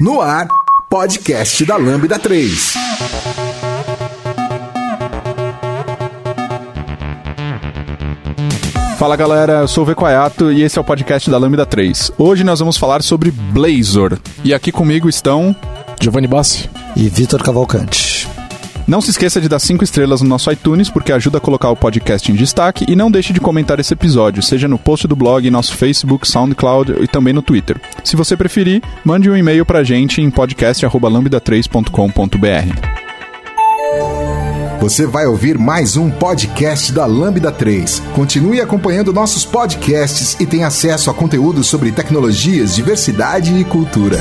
No ar, podcast da Lambda 3. Fala galera, eu sou o Vecoayato e esse é o podcast da Lambda 3. Hoje nós vamos falar sobre Blazor. E aqui comigo estão Giovanni Bassi e Vitor Cavalcante. Não se esqueça de dar 5 estrelas no nosso iTunes, porque ajuda a colocar o podcast em destaque. E não deixe de comentar esse episódio, seja no post do blog, nosso Facebook, SoundCloud e também no Twitter. Se você preferir, mande um e-mail pra gente em podcast.lambda3.com.br. Você vai ouvir mais um podcast da Lambda 3. Continue acompanhando nossos podcasts e tenha acesso a conteúdo sobre tecnologias, diversidade e cultura.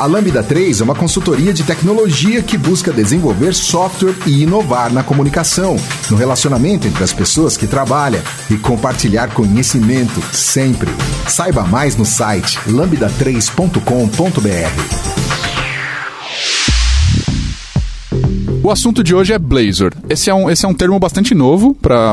A Lambda 3 é uma consultoria de tecnologia que busca desenvolver software e inovar na comunicação, no relacionamento entre as pessoas que trabalham e compartilhar conhecimento sempre. Saiba mais no site lambda3.com.br. O assunto de hoje é Blazor. Esse é um, esse é um termo bastante novo para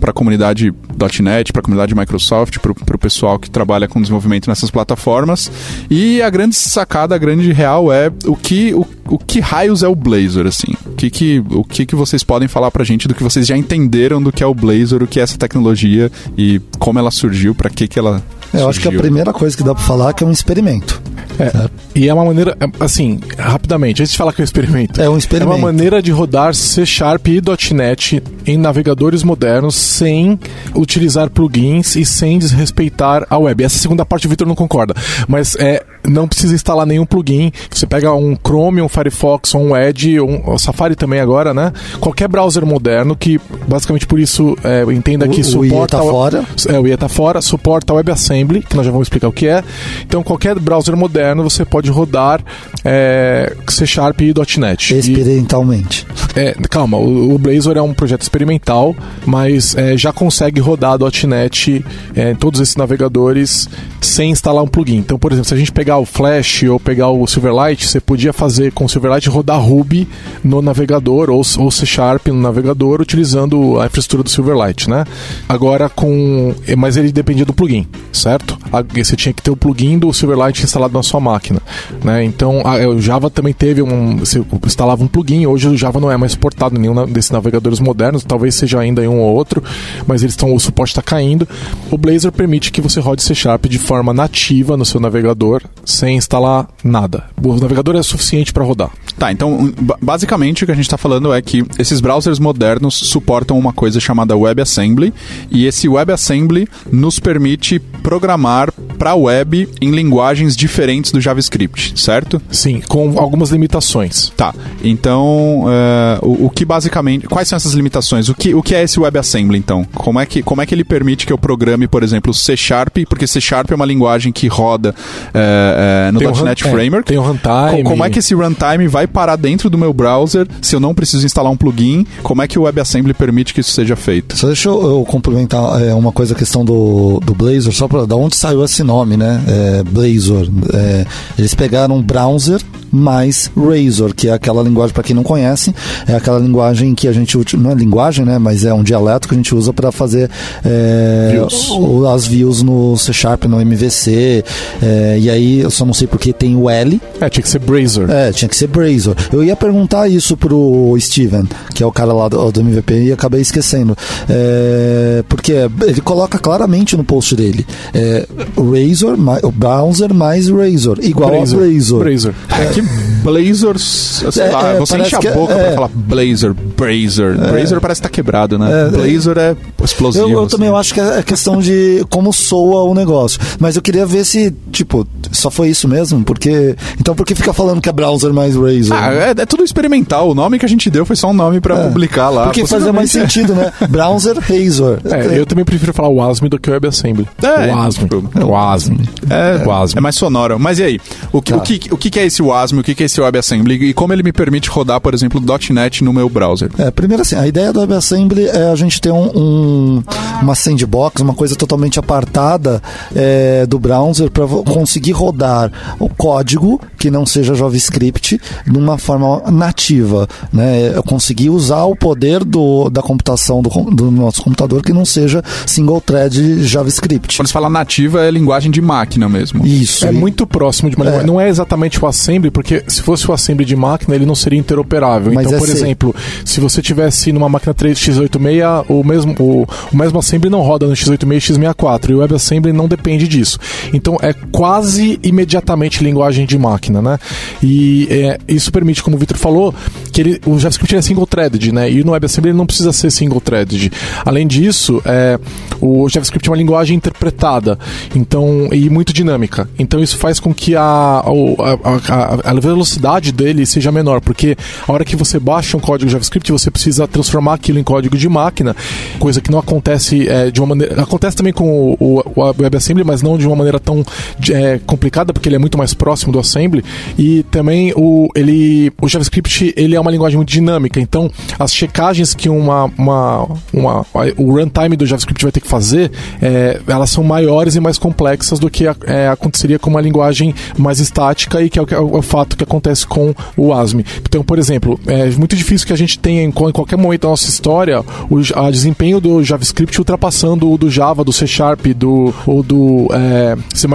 a comunidade .NET, para a comunidade Microsoft, para o pessoal que trabalha com desenvolvimento nessas plataformas. E a grande sacada, a grande real é o que, o, o que raios é o Blazor, assim. O que, que, o que, que vocês podem falar para a gente do que vocês já entenderam do que é o Blazor, o que é essa tecnologia e como ela surgiu, para que, que ela é, eu acho que a primeira coisa que dá para falar é que é um experimento. É, e é uma maneira, assim, rapidamente, antes de falar que é um experimento. É um experimento. É uma maneira de rodar C Sharp e .NET em navegadores modernos sem utilizar plugins e sem desrespeitar a web. Essa segunda parte o Victor não concorda, mas é não precisa instalar nenhum plugin. Você pega um Chrome, um Firefox, um Edge, um, Safari também agora, né? Qualquer browser moderno que, basicamente por isso, é, entenda o, que suporta... O IE tá fora. É, o IE tá fora, suporta WebAssembly, que nós já vamos explicar o que é. Então, qualquer browser moderno você pode rodar é, C Sharp e .NET. Experimentalmente. E, é, calma, o, o, Blazor é um projeto experimental, mas é, já consegue rodar .NET é, em todos esses navegadores sem instalar um plugin. Então, por exemplo, se a gente pegar o Flash ou pegar o Silverlight, você podia fazer com o Silverlight rodar Ruby no navegador ou, ou C Sharp no navegador utilizando a infraestrutura do Silverlight, né? Agora com... Mas ele dependia do plugin, certo? Você tinha que ter o plugin do Silverlight instalado na sua máquina, né? Então, a, o Java também teve um... Você instalava um plugin, hoje o Java não é mais suportado em nenhum desses navegadores modernos, talvez seja ainda um ou outro, mas eles estão, o suporte está caindo. O Blazor permite que você rode C Sharp de forma nativa no seu navegador, sem instalar nada. O navegador é suficiente para rodar. Tá, então basicamente o que a gente está falando é que esses browsers modernos suportam uma coisa chamada WebAssembly e esse WebAssembly nos permite programar para web em linguagens diferentes do JavaScript, certo? Sim, com algumas limitações. Tá, então uh, o, o, que basicamente quais são essas limitações? O que, o que é esse WebAssembly então? Como é que como é que ele permite que eu programe, por exemplo, C Sharp? Porque C Sharp é uma linguagem que roda uh, uh, no tem .NET um, Framework. tem o um runtime. Como é que esse runtime vai parar dentro do meu browser se eu não preciso instalar um plugin? Como é que o WebAssembly permite que isso seja feito? Só deixa eu, eu complementar é, uma coisa, a questão do, do Blazor, só para da onde saiu esse nome, né? É, Blazor. É, eles pegaram um browser mais Razor, que é aquela linguagem, para quem não conhece, é aquela linguagem que a gente não é linguagem, né? Mas é um dialeto que a gente usa para fazer é, views. as views no C Sharp, no MVC. É, e aí eu só não sei porque tem o L. É, tinha que ser Brazor. É, tinha que ser Brazor. Eu ia perguntar isso pro Steven, que é o cara lá do, do MVP, e acabei esquecendo. É, porque ele coloca claramente no post dele: é, Razor, o browser mais Razor, igual Brazor. a Razor. Brazor. É, que Blazor, sei É, lá, é, você enche a que é- boca é. pra falar Blazor, Brazor. Brazor parece que tá quebrado, né? É, Blazor é explosivo. Eu, eu assim. também acho que é questão de como soa o negócio. Mas eu queria ver se, tipo, só foi isso mesmo? Porque. Então por que fica falando que é browser mais Razor? Ah, é, é tudo experimental. O nome que a gente deu foi só um nome pra publicar lá. Porque fazia mais sentido, né? Browser Razor. É, eu também prefiro falar WASM do que WebAssembly. É, WASM. tipo, WASM. É, WASM. é mais sonoro. Mas e aí? O que, Tá. o que, o que é esse WASM WASM, o que é esse WebAssembly e como ele me permite rodar, por exemplo, .NET no meu browser. É, primeiro assim, a ideia do WebAssembly é a gente ter um, um uma sandbox, uma coisa totalmente apartada é, do browser para conseguir rodar o código que não seja JavaScript de uma forma nativa, né? Eu conseguir usar o poder do, da computação do, do nosso computador que não seja single thread JavaScript. Quando se fala nativa é linguagem de máquina mesmo. Isso. É e... muito próximo de uma é. linguagem. Não é exatamente o assembly, porque se fosse o assembly de máquina, ele não seria interoperável. Mas então, é por exemplo, se você tivesse numa máquina 3x86, o mesmo, o, o mesmo assembly não roda no x86 e x64, e o WebAssembly não depende disso. Então, é quase imediatamente linguagem de máquina, né? E é, isso permite, como o Victor falou, que ele, o JavaScript é single-threaded, né? E no WebAssembly ele não precisa ser single-threaded. Além disso, é, o JavaScript é uma linguagem interpretada, então e muito dinâmica. Então isso faz com que a, a, a, a velocidade dele seja menor, porque a hora que você baixa um código JavaScript, você precisa transformar aquilo em código de máquina, coisa que não acontece é, de uma maneira. Acontece também com o, o, o WebAssembly, mas não de uma maneira tão é, complicada, porque ele é muito mais próximo do Assembly. E também o, ele, o JavaScript ele é uma linguagem muito dinâmica, então as checagens que uma, uma, uma o runtime do JavaScript vai ter que fazer, é, elas são maiores e mais complexas do que é, aconteceria com uma linguagem mais estática e que é o, é o, fato que acontece com o ASM. Então, por exemplo, é muito difícil que a gente tenha em, em qualquer momento da nossa história o a desempenho do JavaScript ultrapassando o do Java, do C Sharp, do, ou do é, C++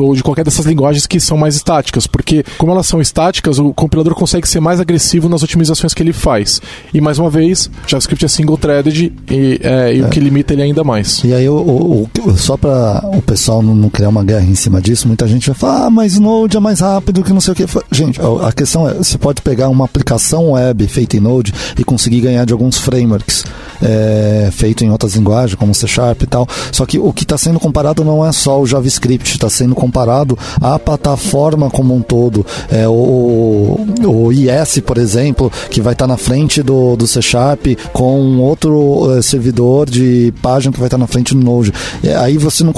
ou de qualquer dessas linguagens que são mais estáticas, porque como elas são estáticas, o compilador consegue ser mais agressivo nas otimizações que ele faz. E mais uma vez, JavaScript é single-threaded e, é, e é. o que limita ele ainda mais. E aí, o, o, o só para o pessoal não, não, criar uma guerra em cima disso, muita gente vai falar, ah, mas Node é mais rápido que não sei o que. Gente, a questão é, você pode pegar uma aplicação web feita em Node e conseguir ganhar de alguns frameworks é, feito em outras linguagens, como C Sharp e tal. Só que o que está sendo comparado não é só o JavaScript, está sendo comparado à plataforma como um todo. É, o, o IS, por exemplo, que vai estar tá na frente do, do C Sharp com outro é, servidor de página que vai estar tá na frente do Node. É, aí você não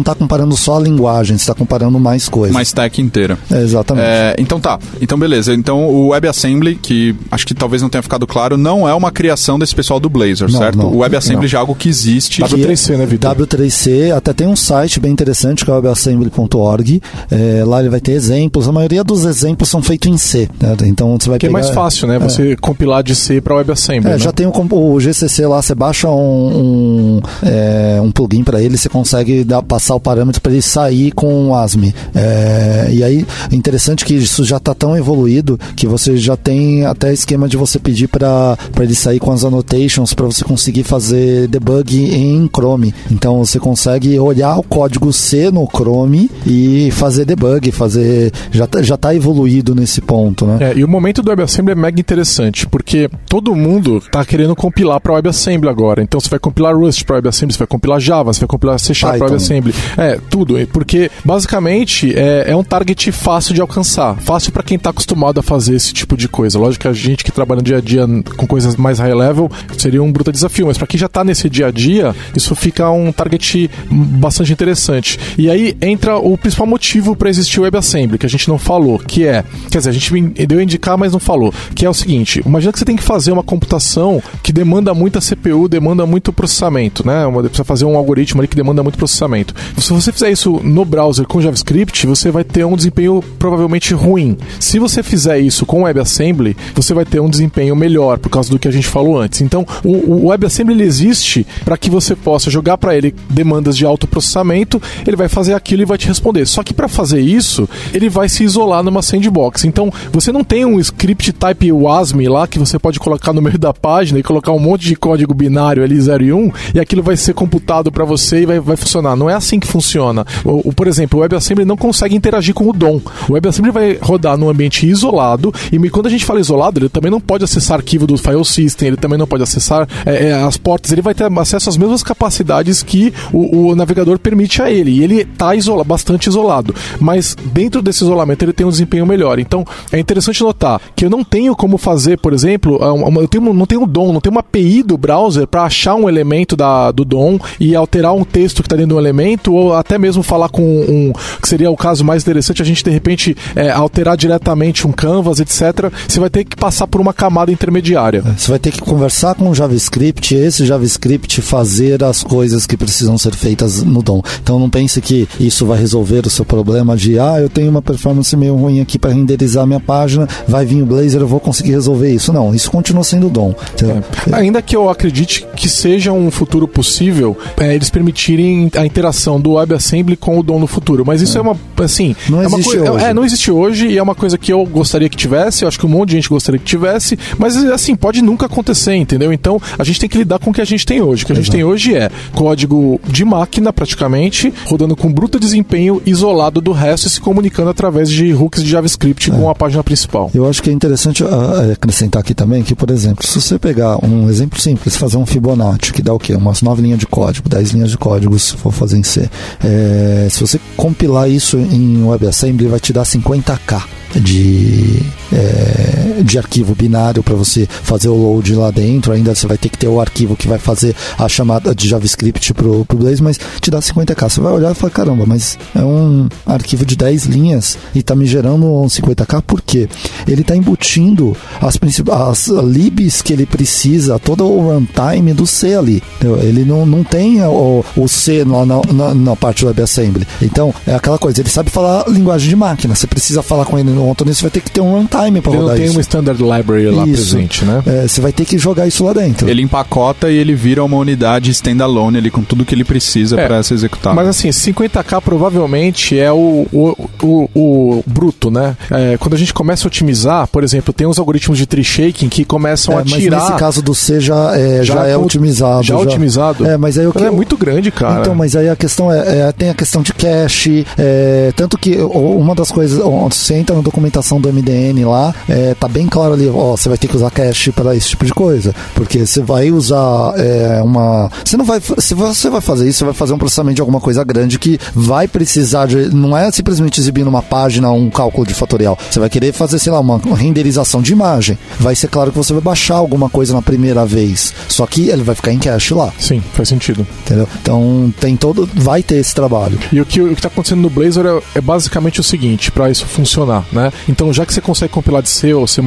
está comparando só a linguagem, você está comparando mais coisas. Mais stack inteira. É, exatamente. então tá. Então beleza. Então o WebAssembly, que acho que talvez não tenha ficado claro, não é uma criação desse pessoal do Blazor, não, certo? Não, o WebAssembly já é algo que existe. W3C, né, Vitor? W3C, até tem um site bem interessante que é o webassembly.org. É, lá ele vai ter exemplos. Maioria dos exemplos são feitos em C. Né? Então você vai que pegar... é mais fácil, né? Você é. compilar de C para WebAssembly. É, né? já tem o, o, GCC lá, você baixa um, um, é, um plugin para ele, você consegue dar, passar o parâmetro para ele sair com o ASME. É, e aí, é interessante que isso já está tão evoluído que você já tem até esquema de você pedir para ele sair com as annotations para você conseguir fazer debug em Chrome. Então você consegue olhar o código C no Chrome e fazer debug, fazer já tá, já tá evoluído nesse ponto, né? É, e o momento do WebAssembly é mega interessante, porque todo mundo tá querendo compilar para WebAssembly agora. Então você vai compilar Rust para WebAssembly, você vai compilar Java, você vai compilar C para WebAssembly. É, tudo, porque basicamente é, é um target fácil de alcançar, fácil para quem tá acostumado a fazer esse tipo de coisa. Lógico que a gente que trabalha no dia a dia com coisas mais high level seria um bruto desafio, mas para quem já tá nesse dia a dia, isso fica um target bastante interessante. E aí entra o principal motivo para existir o WebAssembly, que a gente não falou, que é, quer dizer, a gente deu a indicar, mas não falou, que é o seguinte: imagina que você tem que fazer uma computação que demanda muita CPU, demanda muito processamento, né? Precisa fazer um algoritmo ali que demanda muito processamento. Se você fizer isso no browser com JavaScript, você vai ter um desempenho provavelmente ruim. Se você fizer isso com WebAssembly, você vai ter um desempenho melhor, por causa do que a gente falou antes. Então, o, o WebAssembly existe para que você possa jogar para ele demandas de alto processamento, ele vai fazer aquilo e vai te responder. Só que para fazer isso, ele vai se isolar numa sandbox. Então, você não tem um script type WASM lá que você pode colocar no meio da página e colocar um monte de código binário ali 0 e 1 um, e aquilo vai ser computado para você e vai, vai funcionar. Não é assim que funciona. O, o, por exemplo, o WebAssembly não consegue interagir com o DOM. O WebAssembly vai rodar num ambiente isolado e quando a gente fala isolado, ele também não pode acessar arquivo do file system, ele também não pode acessar é, é, as portas, ele vai ter acesso às mesmas capacidades que o, o navegador permite a ele. E ele está isola, bastante isolado. Mas dentro desse isolamento ele tem um desempenho melhor. Então é interessante notar que eu não tenho como fazer, por exemplo, eu tenho, não tenho um DOM, não tenho uma API do browser para achar um elemento da, do DOM e alterar um texto que está dentro do elemento, ou até mesmo falar com um. que seria o caso mais interessante, a gente de repente é, alterar diretamente um canvas, etc., você vai ter que passar por uma camada intermediária. É, você vai ter que conversar com o JavaScript, esse JavaScript fazer as coisas que precisam ser feitas no DOM. Então não pense que isso vai resolver o seu problema de ah, eu tenho uma performance meio ruim aqui para renderizar minha página, vai vir o Blazor, eu vou conseguir resolver isso. Não, isso continua sendo DOM. É. Ainda que eu acredite que seja um futuro possível, é, eles permitirem a interação do WebAssembly com o DOM no futuro. Mas isso é, é uma, assim... Não é existe uma hoje. É, não existe hoje e é uma coisa que eu gostaria que tivesse, eu acho que um monte de gente gostaria que tivesse, mas assim, pode nunca acontecer, entendeu? Então, a gente tem que lidar com o que a gente tem hoje. O que a gente Exato. tem hoje é código de máquina, praticamente, rodando com bruto desempenho isolado do resto e se comunicando através de hooks de JavaScript é. com a página principal. Eu acho que é interessante uh, acrescentar aqui também que, por exemplo, se você pegar um exemplo simples, fazer um Fibonacci, que dá o quê? Umas nove linhas de código, dez linhas de código, se for fazer em C. É, se você compilar isso em WebAssembly, vai te dar 50k de, é, de arquivo binário para você fazer o load lá dentro. Ainda você vai ter que ter o arquivo que vai fazer a chamada de JavaScript pro, pro Blaze, mas te dá 50k. Você vai olhar e falar, caramba, mas é um arquivo de 10 linhas e tá me gerando um 50k, por quê? Ele tá embutindo as, as libs que ele precisa, todo o runtime do C ali. Ele não, não tem o, o C na, na, na parte do WebAssembly. Então, é aquela coisa, ele sabe falar linguagem de máquina. Você precisa falar com ele no ponto nisso, vai ter que ter um runtime para rodar isso. tem um standard library lá isso. presente, né? É, você vai ter que jogar isso lá dentro. Ele empacota e ele vira uma unidade standalone ali com tudo que ele precisa é, para ser executado. Mas assim, 50k provavelmente é o, o, o, o bruto, né? É, quando a gente começa a otimizar, por exemplo, tem uns algoritmos de tree shaking que começam é, a tirar. Mas nesse caso do C já é, já, já é otimizado. Já, já otimizado? É, mas aí o que. é muito grande, cara. Então, mas aí a questão é, é tem a questão de cache, é, tanto que uma das coisas, você entra no documentação do MDN lá, é, tá bem claro ali, ó, você vai ter que usar cache para esse tipo de coisa, porque você vai usar é, uma, você não vai, se você vai fazer isso, você vai fazer um processamento de alguma coisa grande que vai precisar de, não é simplesmente exibir numa página um cálculo de fatorial, você vai querer fazer, sei lá, uma renderização de imagem, vai ser claro que você vai baixar alguma coisa na primeira vez, só que ele vai ficar em cache lá. Sim, faz sentido. Entendeu? Então tem todo, vai ter esse trabalho. E o que o que está acontecendo no Blazor é, é basicamente o seguinte, para isso funcionar, né? Então já que você consegue compilar de C ou C++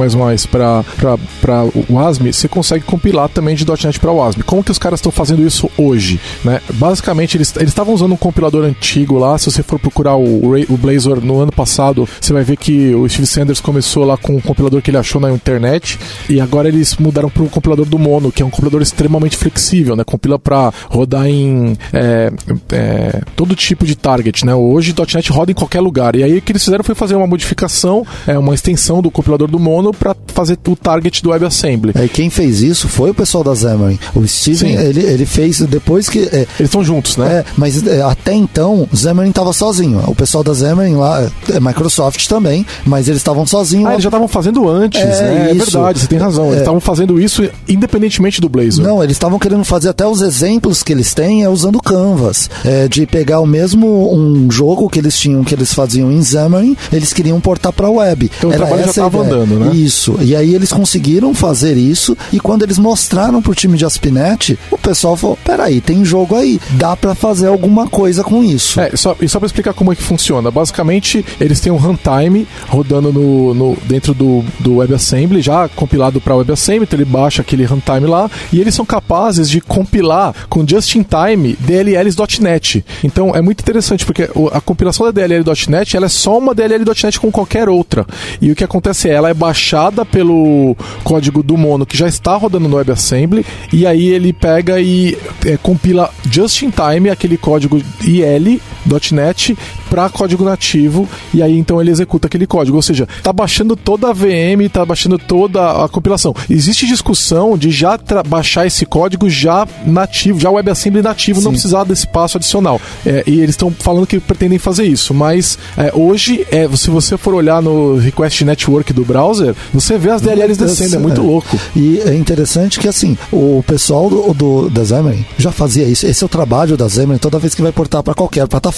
para o WASM, você consegue compilar também de .NET para o WASM. Como que os caras estão fazendo isso hoje? Né? Basicamente, eles estavam usando um compilador antigo lá. Se você for procurar o, o Blazor no ano passado, você vai ver que o Steve Sanders começou lá com um compilador que ele achou na internet e agora eles mudaram para o compilador do Mono, que é um compilador extremamente flexível, né? Compila para rodar em é, é, todo tipo de target, né? Hoje .NET roda em qualquer lugar. E aí o que eles fizeram foi fazer uma modificação, é, uma extensão do compilador do Mono para fazer o target do WebAssembly. É, e quem fez isso foi o pessoal da Xamarin. O Steven, ele, ele fez depois que... É, Eles estão juntos, né? É, mas é, até então, Xamarin estava sozinho. O pessoal da Xamarin lá, é Microsoft também, mas eles estavam sozinhos. Ah, eles já estavam fazendo antes, é, né? É verdade, você tem razão. Eles estavam fazendo isso independentemente do Blazor. Não, eles estavam querendo fazer até os exemplos que eles têm é usando Canvas. É, de pegar o mesmo um jogo que eles tinham, que eles faziam em Xamarin, eles queriam portar para web. Então Era o trabalho já estava andando, né? Isso. E aí eles conseguiram fazer isso e quando eles mostraram pro time de Aspinet, o pessoal falou: peraí, tem jogo aí, dá para fazer alguma coisa com isso. É, só, e só para explicar como é que funciona, basicamente eles têm um runtime rodando no, no dentro do, do WebAssembly, já compilado para WebAssembly, então ele baixa aquele runtime lá e eles são capazes de compilar com just-in-time DLLs.NET. Então é muito interessante porque a compilação da DLL.NET ela é só uma DLL.NET com qualquer outra. E o que acontece é ela é baixada pelo código do Mono que já está rodando no WebAssembly e aí ele pega e é, compila just in time aquele código IL.NET para código nativo e aí então ele executa aquele código, ou seja, está baixando toda a VM, está baixando toda a compilação. Existe discussão de já baixar esse código já nativo, já WebAssembly nativo, Sim. não precisar desse passo adicional. É, e eles estão falando que pretendem fazer isso, mas é, hoje, é, se você for olhar no request network do browser, você vê as DLLs descendo, é muito louco. E é interessante que assim, o pessoal do, do da Xamarin já fazia isso. Esse é o trabalho da Xamarin toda vez que vai portar para qualquer plataforma.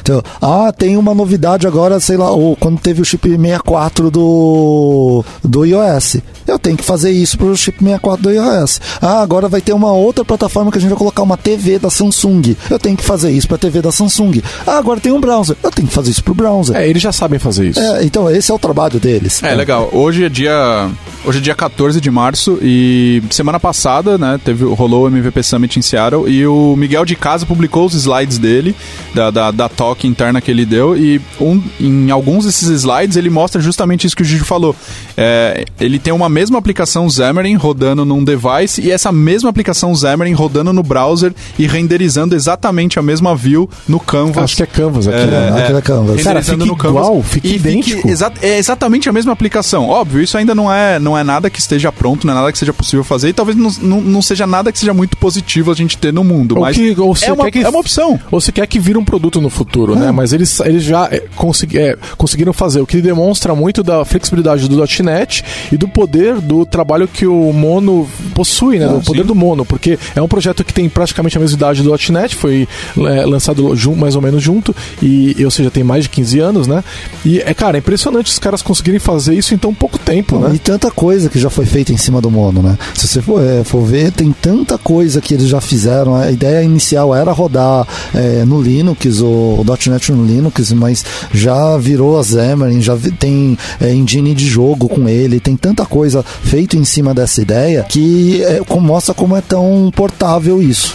Então, ah, tem uma novidade agora, sei lá, ou quando teve o chip 64 do, do iOS. Eu tenho que fazer isso pro chip 64 do iOS. Ah, agora vai ter uma outra plataforma que a gente vai colocar uma TV da Samsung. Eu tenho que fazer isso pra TV da Samsung. Ah, agora tem um browser. Eu tenho que fazer isso pro browser. É, eles já sabem fazer isso. É, então esse é o trabalho deles. É, legal. Hoje é dia. Hoje é dia 14 de março e semana passada, né, teve, rolou o MVP Summit em Seattle e o Miguel de Casa publicou os slides dele, da, da, da talk interna que ele deu, e um, em alguns desses slides ele mostra justamente isso que o Gigi falou. É, ele tem uma mesma aplicação Xamarin rodando num device e essa mesma aplicação Xamarin rodando no browser e renderizando exatamente a mesma view no Canvas. Acho que é Canvas aqui, É, né? Aquele é Canvas. Cara, fica igual, fica idêntico. exa- é exatamente a mesma aplicação. Óbvio, isso ainda não é, não é nada que esteja pronto, não é nada que seja possível fazer e talvez não, não, não seja nada que seja muito positivo a gente ter no mundo. Ou mas que- ou você é, uma, que- é uma opção. Ou se quer que vire um produto no futuro, né? Mas eles, eles já é, consegui- é, conseguiram fazer, o que demonstra muito da flexibilidade do .NET e do poder do trabalho que o Mono possui, né? Ah, do poder sim. do Mono, porque é um projeto que tem praticamente a mesma idade do .NET, foi é, lançado mais ou menos junto, e, ou seja, tem mais de 15 anos, né? E, é, cara, é impressionante os caras conseguirem fazer isso em tão pouco tempo, né? E tanta coisa que já foi feita em cima do Mono, né? Se você for, é, for ver, tem tanta coisa que eles já fizeram. A ideia inicial era rodar é, no Linux, o, o .NET no Linux, mas já virou a Xamarin, já vi- tem é, engine de jogo com ele, tem tanta coisa feita em cima dessa ideia que é, mostra como é tão portável isso.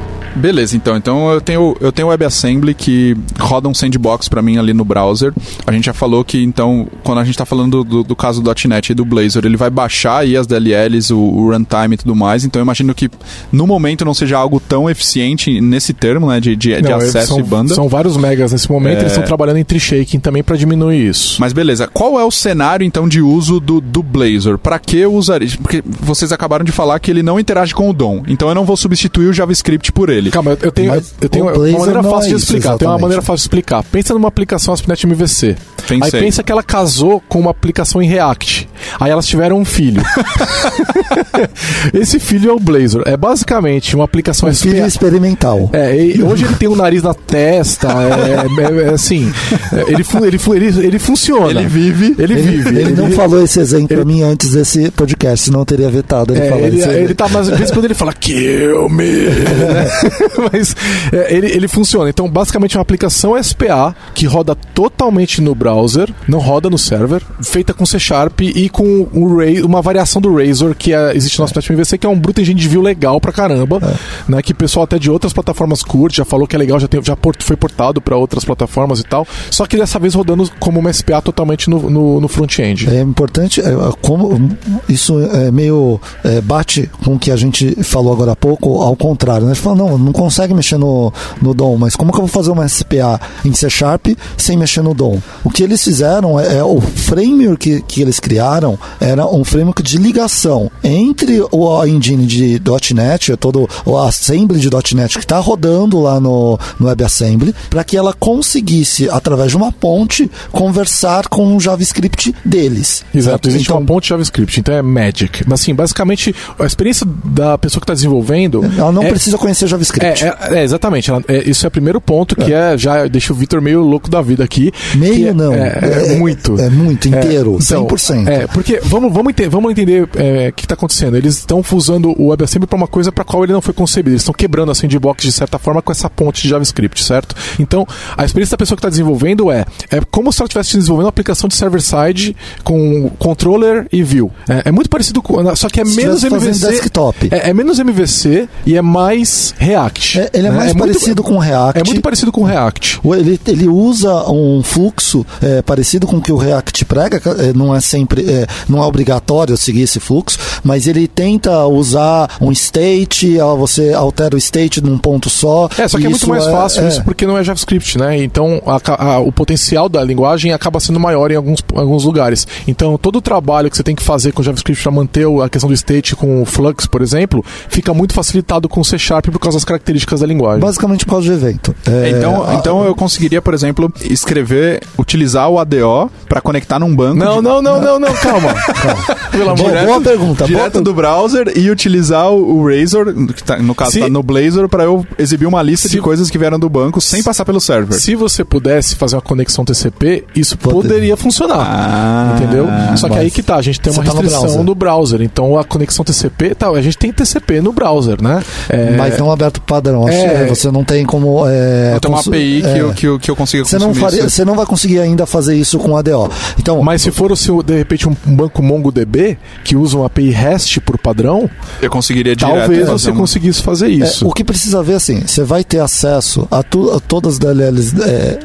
Beleza, então. Então eu tenho, eu tenho WebAssembly que roda um sandbox pra mim ali no browser. A gente já falou que, então, quando a gente tá falando do, do caso do .NET e do Blazor, ele vai baixar aí as DLLs, o, o runtime e tudo mais. Então eu imagino que no momento não seja algo tão eficiente nesse termo, né, de, de, de Não, eles acesso são, e banda. São vários megas nesse momento, É. eles estão trabalhando em tree shaking também para diminuir isso. Mas beleza, qual é o cenário então de uso do, do Blazor? Pra que eu usaria? Porque vocês acabaram de falar que ele não interage com o DOM, então eu não vou substituir o JavaScript por ele. Calma, eu- tenho, Mas eu tenho uma maneira não fácil é de explicar. Tem uma maneira fácil de explicar. Pensa numa aplicação ASP.NET MVC. Pensei. Aí pensa que ela casou com uma aplicação em React. Aí elas tiveram um filho. Esse filho é o Blazor. É basicamente uma aplicação Um filho experimental. É, hoje ele tem um nariz na testa, é, é- é assim, é, ele, ele, ele, ele funciona. Ele vive. Ele, Ele, vive. ele não falou esse exemplo pra mim antes desse podcast, senão eu teria vetado ele É, falar ele, isso. ele tá mais vezes quando ele fala kill me, mas é, ele, ele funciona. Então, basicamente, é uma aplicação SPA que roda totalmente no browser, não roda no server, feita com C Sharp e com o Ray, uma variação do Razor que é- existe no nosso MVC, que é um Brute Engine de View legal pra caramba, né? Que o pessoal até de outras plataformas curte, já falou que é legal, já, tem, já port- foi portado pra outras plataformas e tal. Só que dessa vez rodando como uma SPA totalmente no, no, no front-end. É importante, é, como isso é meio é, bate com o que a gente falou agora há pouco, ao contrário, né? A gente fala, não, não consegue mexer no, no DOM, mas como que eu vou fazer uma SPA em C Sharp sem mexer no DOM? O que eles fizeram é, é o framework que, que eles criaram era um framework de ligação entre o engine de .NET, todo o assembly de .NET que está rodando lá no, no WebAssembly, para que ela conseguisse, através de uma ponte, conversar com o JavaScript deles. Exato, certo? existe Então, uma ponte JavaScript, então é Magic. Mas assim, basicamente, a experiência da pessoa que está desenvolvendo. Ela não é, precisa conhecer JavaScript. É, é, é, exatamente. ela- é, isso é o primeiro ponto que é, já deixa o Vitor meio louco da vida aqui. Meio é- não. É, é muito. É, muito, inteiro, então, 100%. É, porque vamos, vamos, ente- vamos entender é, o que está acontecendo. Eles estão usando o WebAssembly para uma coisa para qual ele não foi concebido. Eles estão quebrando a sandbox de certa forma com essa ponte de JavaScript, certo? Então, a experiência da pessoa que está desenvolvendo é, é como se ela estivesse desenvolvendo uma aplicação de server-side com controller e view. É, é muito parecido com. Só que é Se menos MVC. desktop. É, é menos MVC e é mais React. É, ele é né? mais muito- parecido com React. É muito parecido com React. Ele, ele usa um fluxo é, parecido com o que o React prega, é, não é sempre, é, não é obrigatório seguir esse fluxo, mas ele tenta usar um state, ó, você altera o state num ponto só. É, só que é muito Isso mais fácil é- isso porque não é JavaScript, né? Então a a- o potencial da linguagem acaba sendo maior em alguns, alguns lugares. Então todo o trabalho que você tem que fazer com JavaScript para manter a questão do state com o Flux, por exemplo, fica muito facilitado com C Sharp por causa das características da linguagem. Basicamente por causa do evento. É, então, a- então eu conseguiria, por exemplo, escrever, utilizar o ADO para conectar num banco. Não, de- não, não, não, não, calma, calma. Pelo amor Boa, boa pergunta. Direto boa do browser e utilizar o, Razor, que tá- no caso Se- tá no Blazor, pra eu exibir uma lista Se- de coisas que vieram do banco sem passar pelo server. Se você pudesse fazer uma conexão TCP, isso Poderia. poderia funcionar. Ah, entendeu? Só que aí que tá, a gente tem uma tá no restrição browser. do browser. Então a conexão TCP, tá, a gente tem TCP no browser, né? É, Mas não aberto padrão. Acho É. que você não tem como. É, Então uma API que, é. eu, que, eu, que eu consiga Você não, faria, isso. você não vai conseguir ainda fazer isso com ADO. Então, Mas se for o seu, de repente, um um banco MongoDB que usa uma API REST por padrão, Eu conseguiria talvez você um- conseguisse fazer é, isso. o que precisa ver assim, você vai ter acesso a, tu- a todas as DLLs é,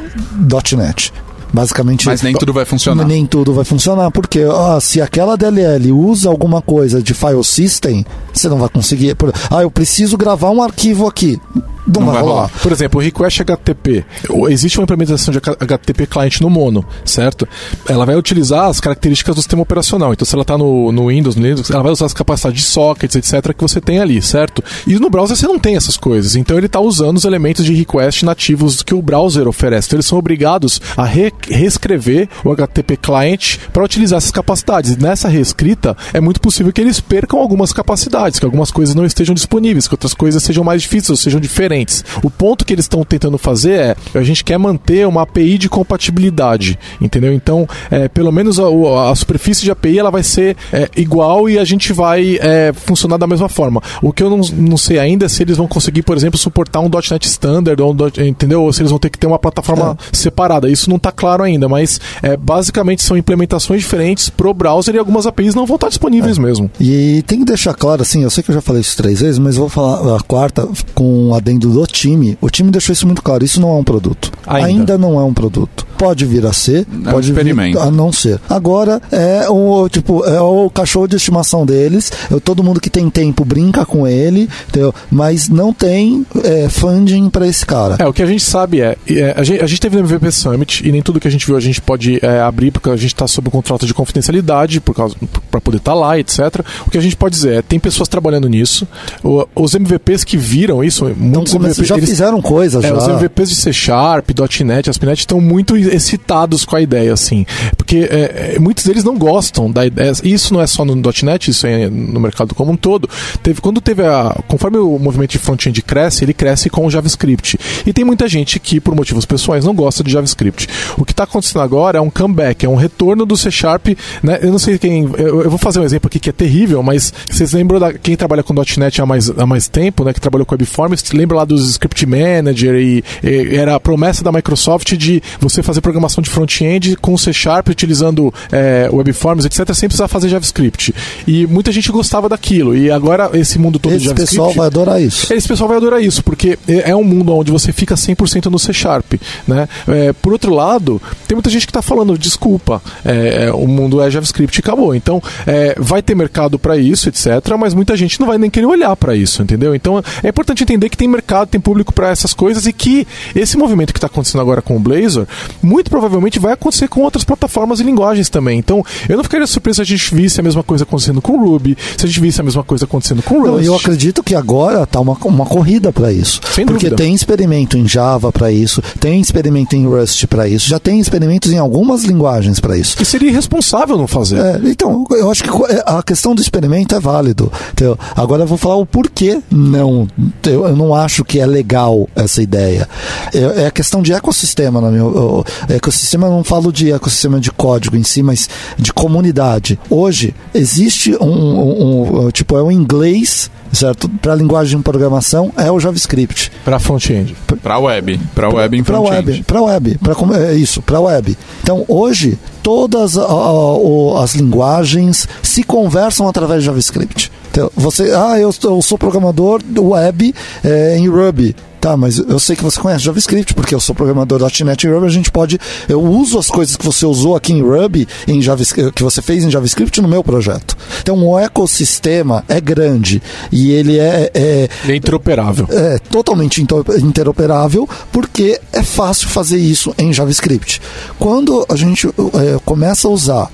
.NET. Basicamente, Mas nem tudo vai funcionar. Nem tudo vai funcionar, porque ó, se aquela DLL usa alguma coisa de file system, você não vai conseguir. por- ah, eu preciso gravar um arquivo aqui. Não, Não vai, rolar. rolar. Por exemplo, o request HTTP. Existe uma implementação de HTTP client no Mono, certo? Ela vai utilizar as características do sistema operacional. Então, se ela está no, no Windows, no Linux, ela vai usar as capacidades de sockets, etc., que você tem ali, certo? E no browser você não tem essas coisas. Então, ele está usando os elementos de request nativos que o browser oferece. Então, eles são obrigados a re- reescrever o HTTP client para utilizar essas capacidades. E nessa reescrita, é muito possível que eles percam algumas capacidades, que algumas coisas não estejam disponíveis, que outras coisas sejam mais difíceis ou sejam diferentes. O ponto que eles estão tentando fazer é a gente quer manter uma API de compatibilidade, entendeu? Então, é, pelo menos a, a superfície de API ela vai ser é, igual e a gente vai é, funcionar da mesma forma. O que eu não, não sei ainda é se eles vão conseguir, por exemplo, suportar um .NET Standard, ou um entendeu? Ou se eles vão ter que ter uma plataforma separada. Isso não está claro ainda, mas é, basicamente são implementações diferentes pro browser e algumas APIs não vão estar disponíveis mesmo. E tem que deixar claro, assim, eu sei que eu já falei isso três vezes, mas vou falar a quarta com o adendo do time. O time deixou isso muito claro, isso não é um produto. Ainda. não é um produto. Pode vir a ser, É um pode vir experimento. a não ser. Agora é o tipo, é o cachorro de estimação deles. Eu, todo mundo que tem tempo brinca com ele, entendeu? Mas não tem é, funding pra esse cara. É, o que a gente sabe é, é, a, gente, a gente teve no MVP Summit e nem tudo que a gente viu a gente pode é, abrir porque a gente está sob um contrato de confidencialidade por causa para poder estar lá, etc. O que a gente pode dizer é, tem pessoas trabalhando nisso. O- os MVPs que viram isso, muitos MVPs, já eles- fizeram coisas é, já. os MVPs de C Sharp, .NET, ASP.NET estão muito excitados com a ideia, assim. Porque é, é, muitos deles não gostam da ideia. Isso não é só no .NET, isso é no mercado como um todo. Teve, quando teve a... Conforme o movimento de front-end cresce, ele cresce com o JavaScript. E tem muita gente que, por motivos pessoais, não gosta de JavaScript. O que está acontecendo agora é um comeback, é um retorno do C Sharp, né? Eu não sei quem... Eu, eu vou fazer um exemplo aqui que é terrível, mas vocês lembram da quem trabalha com .NET há mais, há mais tempo, né? Que trabalhou com WebForms, lembra lá dos Script Manager e, e era a promessa da Microsoft de você fazer programação de front-end com C Sharp, utilizando é, WebForms, etc., sem precisar fazer JavaScript. E muita gente gostava daquilo. E agora esse mundo todo de Esse JavaScript... pessoal vai adorar isso. Esse pessoal vai adorar isso, porque é é um mundo onde você fica 100% no C Sharp. Né? É, por outro lado, tem muita gente que está falando, desculpa, é, o mundo é JavaScript e acabou. Então, é, vai ter mercado para isso, etc., mas muita gente não vai nem querer olhar para isso, entendeu? Então, é importante entender que tem mercado, tem público para essas coisas e que esse movimento que está acontecendo agora com o Blazor, muito provavelmente vai acontecer com outras plataformas e linguagens também. Então, eu não ficaria surpreso se a gente visse a mesma coisa acontecendo com o Ruby, se a gente visse a mesma coisa acontecendo com o Não, Rust. eu acredito que agora tá uma, uma corrida para isso. Sem porque dúvida. tem experimento em Java para isso, tem experimento em Rust para isso, já tem experimentos em algumas linguagens para isso. E seria irresponsável não fazer. É, então, eu acho que é, a questão do experimento é válido. entendeu? Agora eu vou falar o porquê não. Eu, eu não acho que é legal essa ideia. É, é a questão de ecossistema, no meu. Ecossistema eu não falo de ecossistema de código em si, mas de comunidade. Hoje existe um, um- um- tipo é o inglês certo? Para linguagem de programação é o JavaScript. Para front-end. Pra web. Pra web em Para front-end. web, para web, para é isso, para web. Então hoje todas a- a- as linguagens se conversam através de JavaScript. Então, você, ah, eu, sou- eu sou programador do web é, em Ruby. Tá, mas eu sei que você conhece JavaScript, porque eu sou programador .NET em Ruby, a gente pode... Eu uso as coisas que você usou aqui em Ruby, em JavaScript, que você fez em JavaScript no meu projeto. Então o ecossistema é grande e ele é- é é interoperável. é totalmente interoperável porque é fácil fazer isso em JavaScript. Quando a gente é, começa a usar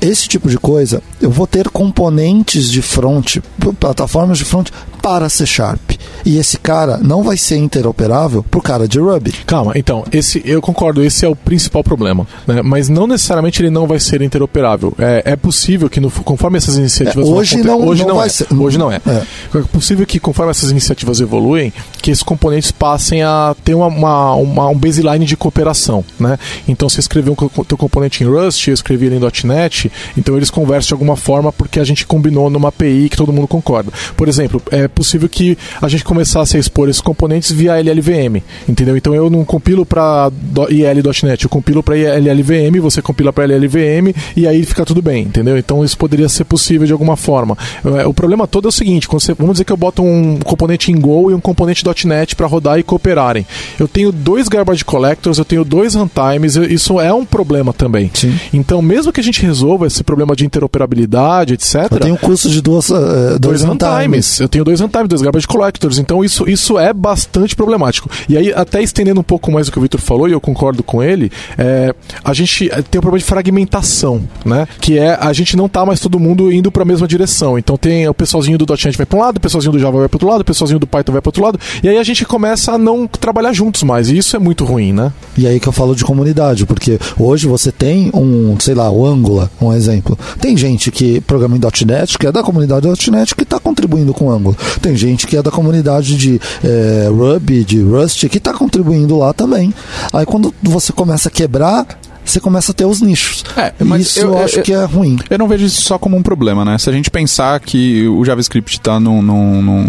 esse tipo de coisa, eu vou ter componentes de front, plataformas de front para C Sharp. E esse cara não vai ser interoperável pro cara de Ruby. Calma, então, esse eu concordo, esse é o principal problema. Né? Mas não necessariamente ele não vai ser interoperável. É, é possível que, no, conforme essas iniciativas É, hoje vão não- hoje não não, vai é. ser. Hoje não é. É. É possível que, conforme essas iniciativas evoluem, que esses componentes passem a ter uma, uma- uma- um baseline de cooperação. Né? Então, se escrever um teu componente em Rust, eu escrevi ele em .NET, então eles conversam de alguma forma porque a gente combinou numa API que todo mundo concorda. Por exemplo, é possível que a gente começasse a expor esses componentes via LLVM, entendeu? Então eu não compilo para IL.NET, eu compilo para LLVM, você compila para LLVM e aí fica tudo bem, entendeu? Então isso poderia ser possível de alguma forma. É, O problema todo é o seguinte, você- vamos dizer que eu boto um componente em Go e um componente .NET para rodar e cooperarem. Eu tenho dois garbage collectors, eu tenho dois runtimes, isso é um problema também. Sim. Então, mesmo que a gente resolva esse problema de interoperabilidade, etc. Eu tenho um custo de duas, eh, dois Dois runtimes. Eu tenho dois runtimes, dois garbage collectors. Então isso, isso é bastante problemático. E aí, até estendendo um pouco mais o que o Victor falou, e eu concordo com ele, é, a gente eh, tem um problema de fragmentação, né? Que é a gente não tá mais todo mundo indo para a mesma direção. Então tem o pessoalzinho do .NET vai para um lado, o pessoalzinho do Java vai para outro lado, o pessoalzinho do Python vai para outro lado. E aí a gente começa a não trabalhar juntos mais. E isso é muito ruim, né? E aí que eu falo de comunidade, porque hoje você tem um, sei lá, o Angular, um exemplo. Tem gente que programa em .NET, que é da comunidade .NET, que está contribuindo com o Angular. Tem gente que é da comunidade de eh, Ruby, de Rust, que está contribuindo lá também. Aí quando você começa a quebrar, você começa a ter os nichos. É, mas Isso eu- eu, eu- acho eu- que é ruim. Eu não vejo isso só como um problema, né? Se a gente pensar que o JavaScript está num, num- num,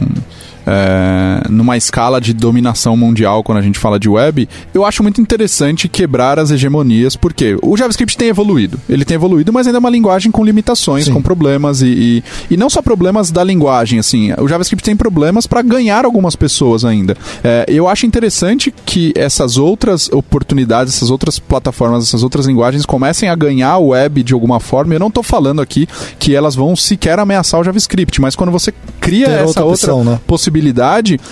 é, numa escala de dominação mundial quando a gente fala de web, eu acho muito interessante quebrar as hegemonias, porque o JavaScript tem evoluído. Ele tem evoluído, mas ainda é uma linguagem com limitações, Sim. com problemas e, e, e não só problemas da linguagem, assim. O JavaScript tem problemas para ganhar algumas pessoas ainda. É, eu acho interessante que essas outras oportunidades, essas outras plataformas, essas outras linguagens comecem a ganhar o web de alguma forma. Eu não estou falando aqui que elas vão sequer ameaçar o JavaScript, mas quando você cria Ter essa outra outra, opção, né? possibilidade,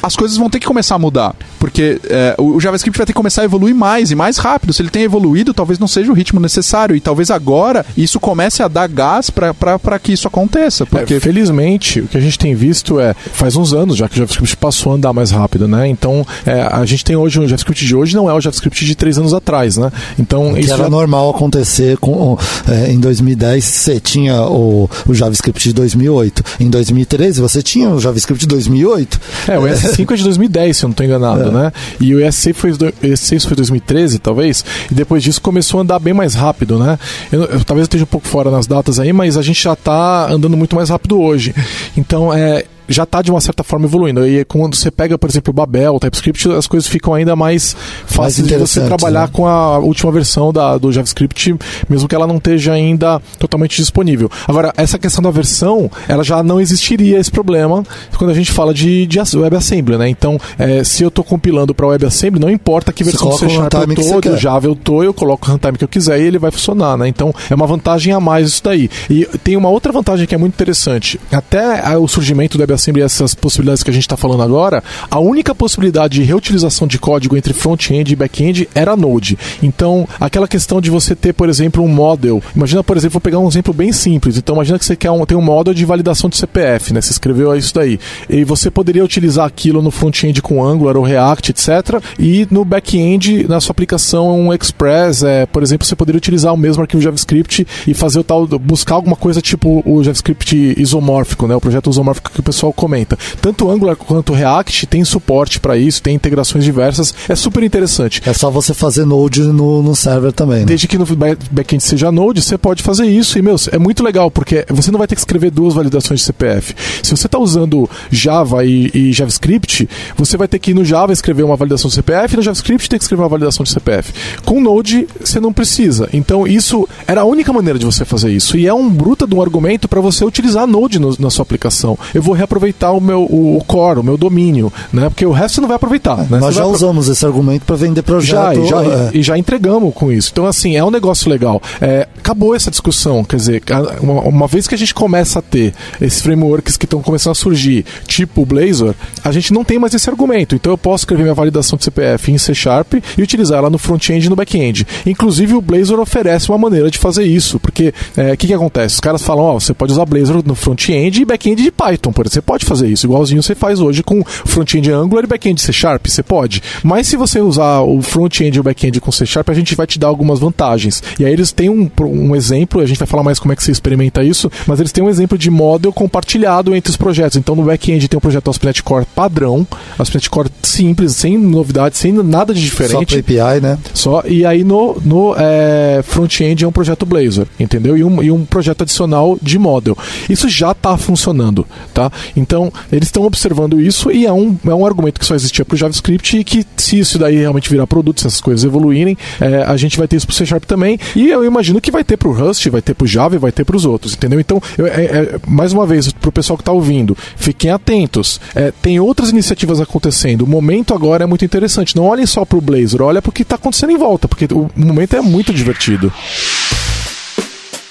as coisas vão ter que começar a mudar. Porque é, o o JavaScript vai ter que começar a evoluir mais e mais rápido. Se ele tem evoluído, talvez não seja o ritmo necessário. E talvez agora isso comece a dar gás para que isso aconteça. Porque É, felizmente, o que a gente tem visto é, faz uns anos já que o JavaScript passou a andar mais rápido, né? Então, é, a gente tem hoje, o JavaScript de hoje não é o JavaScript de três anos atrás, né? Então, Que isso era já- normal acontecer com, eh, em 2010 você tinha o, o JavaScript de 2008. Em 2013 você tinha o JavaScript de 2008. É, o ES5 é de 2010, se eu não estou enganado, né? E o ES6 foi, do- ES6 foi 2013, talvez, e depois disso começou a andar bem mais rápido, né? Eu, eu- talvez eu esteja um pouco fora nas datas aí, mas a gente já está andando muito mais rápido hoje. Então, é já está de uma certa forma evoluindo. E quando você pega, por exemplo, o Babel, o TypeScript, as coisas ficam ainda mais fáceis de você trabalhar né? com a última versão da, do JavaScript, mesmo que ela não esteja ainda totalmente disponível. Agora, essa questão da versão, ela já não existiria esse problema quando a gente fala de, de WebAssembly, né? Então, é, se eu estou compilando para WebAssembly, não importa que Você versão do C Sharp eu tô, do. Java eu tô, eu coloco o runtime que eu quiser e ele vai funcionar, né? Então, é uma vantagem a mais isso daí. E tem uma outra vantagem que é muito interessante. Até a- o surgimento do WebAssembly e essas possibilidades que a gente está falando agora, a única possibilidade de reutilização de código entre front-end e back-end era Node. Então, aquela questão de você ter, por exemplo, um model. Imagina, por exemplo, vou pegar um exemplo bem simples. Então, imagina que você quer um, tem um model de validação de CPF, né? Você escreveu isso daí. E você poderia utilizar aquilo no front-end com Angular ou React, etc. E no back-end, na sua aplicação Express, é, por exemplo, você poderia utilizar o mesmo arquivo JavaScript e fazer o tal, buscar alguma coisa tipo o JavaScript isomórfico, né? O projeto isomórfico que o pessoal comenta. Tanto Angular quanto React tem suporte para isso, tem integrações diversas. É super interessante. É só você fazer Node no, no server também. Né? Desde que no ba- back-end seja Node, você pode fazer isso. E, meu, é muito legal, porque você não vai ter que escrever duas validações de CPF. Se você está usando Java e, e JavaScript, você vai ter que ir no Java escrever uma validação de CPF e no JavaScript tem que escrever uma validação de CPF. Com Node, você não precisa. Então, isso era a única maneira de você fazer isso. E é um bruta de um argumento para você utilizar Node no- na sua aplicação. Eu vou reaproveitar o meu o, o core, o meu domínio, né? Porque o resto você não vai aproveitar. Né? Nós Você já usamos esse argumento para vender projeto. já, e já, é. e já entregamos com isso. Então, assim, é um negócio legal. É, acabou essa discussão. Quer dizer, uma, uma vez que a gente começa a ter esses frameworks que estão começando a surgir, tipo o Blazor, a gente não tem mais esse argumento. Então eu posso escrever minha validação de CPF em C Sharp e utilizar ela no front-end e no back-end. Inclusive o Blazor oferece uma maneira de fazer isso, porque o é, que, que acontece? Os caras falam, ó, oh, você pode usar Blazor no front-end e back-end de Python, por exemplo. Você pode fazer isso, igualzinho você faz hoje com front-end Angular e back-end C Sharp, você pode. Mas se você usar o front-end e o back-end com C Sharp, a gente vai te dar algumas vantagens. E aí eles têm um, um exemplo, a gente vai falar mais como é que você experimenta isso, mas eles têm um exemplo de model compartilhado entre os projetos. Então no back-end tem um projeto ASP.NET Core padrão, ASP.NET Core simples, sem novidades, sem nada de diferente. Só API, né? Só, e aí no, no é, front-end é um projeto Blazor, entendeu? E um, e um projeto adicional de model. Isso já está funcionando, tá? Então, eles estão observando isso e é um, é um argumento que só existia para o JavaScript e que se isso daí realmente virar produto, se essas coisas evoluírem, é, a gente vai ter isso para o C Sharp também. E eu imagino que vai ter para o Rust, vai ter para o Java e vai ter para os outros, entendeu? Então, eu, é, é, mais uma vez, para o pessoal que está ouvindo, fiquem atentos. É, tem outras iniciativas acontecendo. O momento agora é muito interessante. Não olhem só para o Blazor, olha para o que está acontecendo em volta, porque o momento é muito divertido.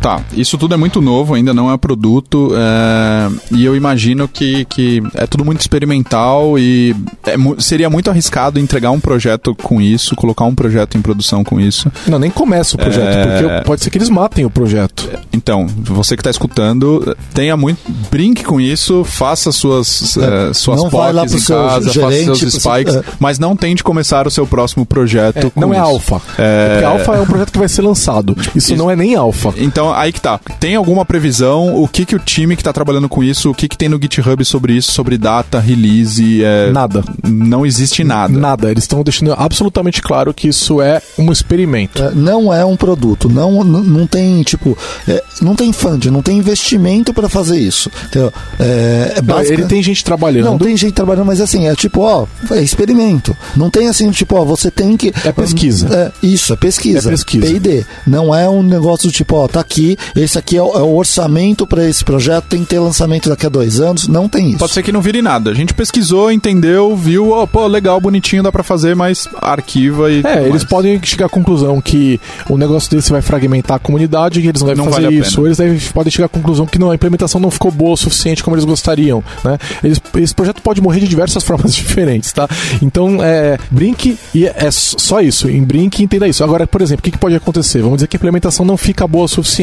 Tá, isso tudo é muito novo, ainda não é produto, é, e eu imagino que, que é tudo muito experimental e é, seria muito arriscado entregar um projeto com isso, colocar um projeto em produção com isso. Não, nem começa o projeto, é... porque pode ser que eles matem o projeto. Então, você que está escutando, tenha muito. Brinque com isso, faça suas, é, suas POCs em casa, gerente, faça seus spikes, seu... mas não tente começar o seu próximo projeto é, com Não é isso. é alfa. É... Porque alfa é um projeto que vai ser lançado. Isso, isso. não é nem alfa. Então, então, aí que tá. Tem alguma previsão? O que que o time que tá trabalhando com isso, o que que tem no GitHub sobre isso, sobre data, release? É... Nada. Não existe nada. Nada. Eles estão deixando absolutamente claro que isso é um experimento. É, não é um produto. Não, não tem, tipo, é, não tem fund, não tem investimento para fazer isso. Então, é, é basic... Ele tem gente trabalhando. Não, tem gente trabalhando, mas assim, é tipo, ó, é experimento. Não tem assim, tipo, ó, você tem que. É pesquisa. É, isso, é pesquisa. É pesquisa. PD. Não é um negócio do tipo, ó, tá aqui aqui, esse aqui é o, é o orçamento para esse projeto, tem que ter lançamento daqui a dois anos, não tem isso. Pode ser que não vire nada. A gente pesquisou, entendeu, viu, oh, pô, legal, bonitinho, dá para fazer, mas arquiva e. É, eles podem chegar à conclusão que o negócio desse vai fragmentar a comunidade, que eles não devem não fazer vale isso. Eles devem, podem chegar à conclusão que não, a implementação não ficou boa o suficiente como eles gostariam. Né? Eles, esse projeto pode morrer de diversas formas diferentes, tá? Então, é, brinque e é só isso. Em brinque entenda isso. Agora, por exemplo, o que, que pode acontecer? Vamos dizer que a implementação não fica boa o suficiente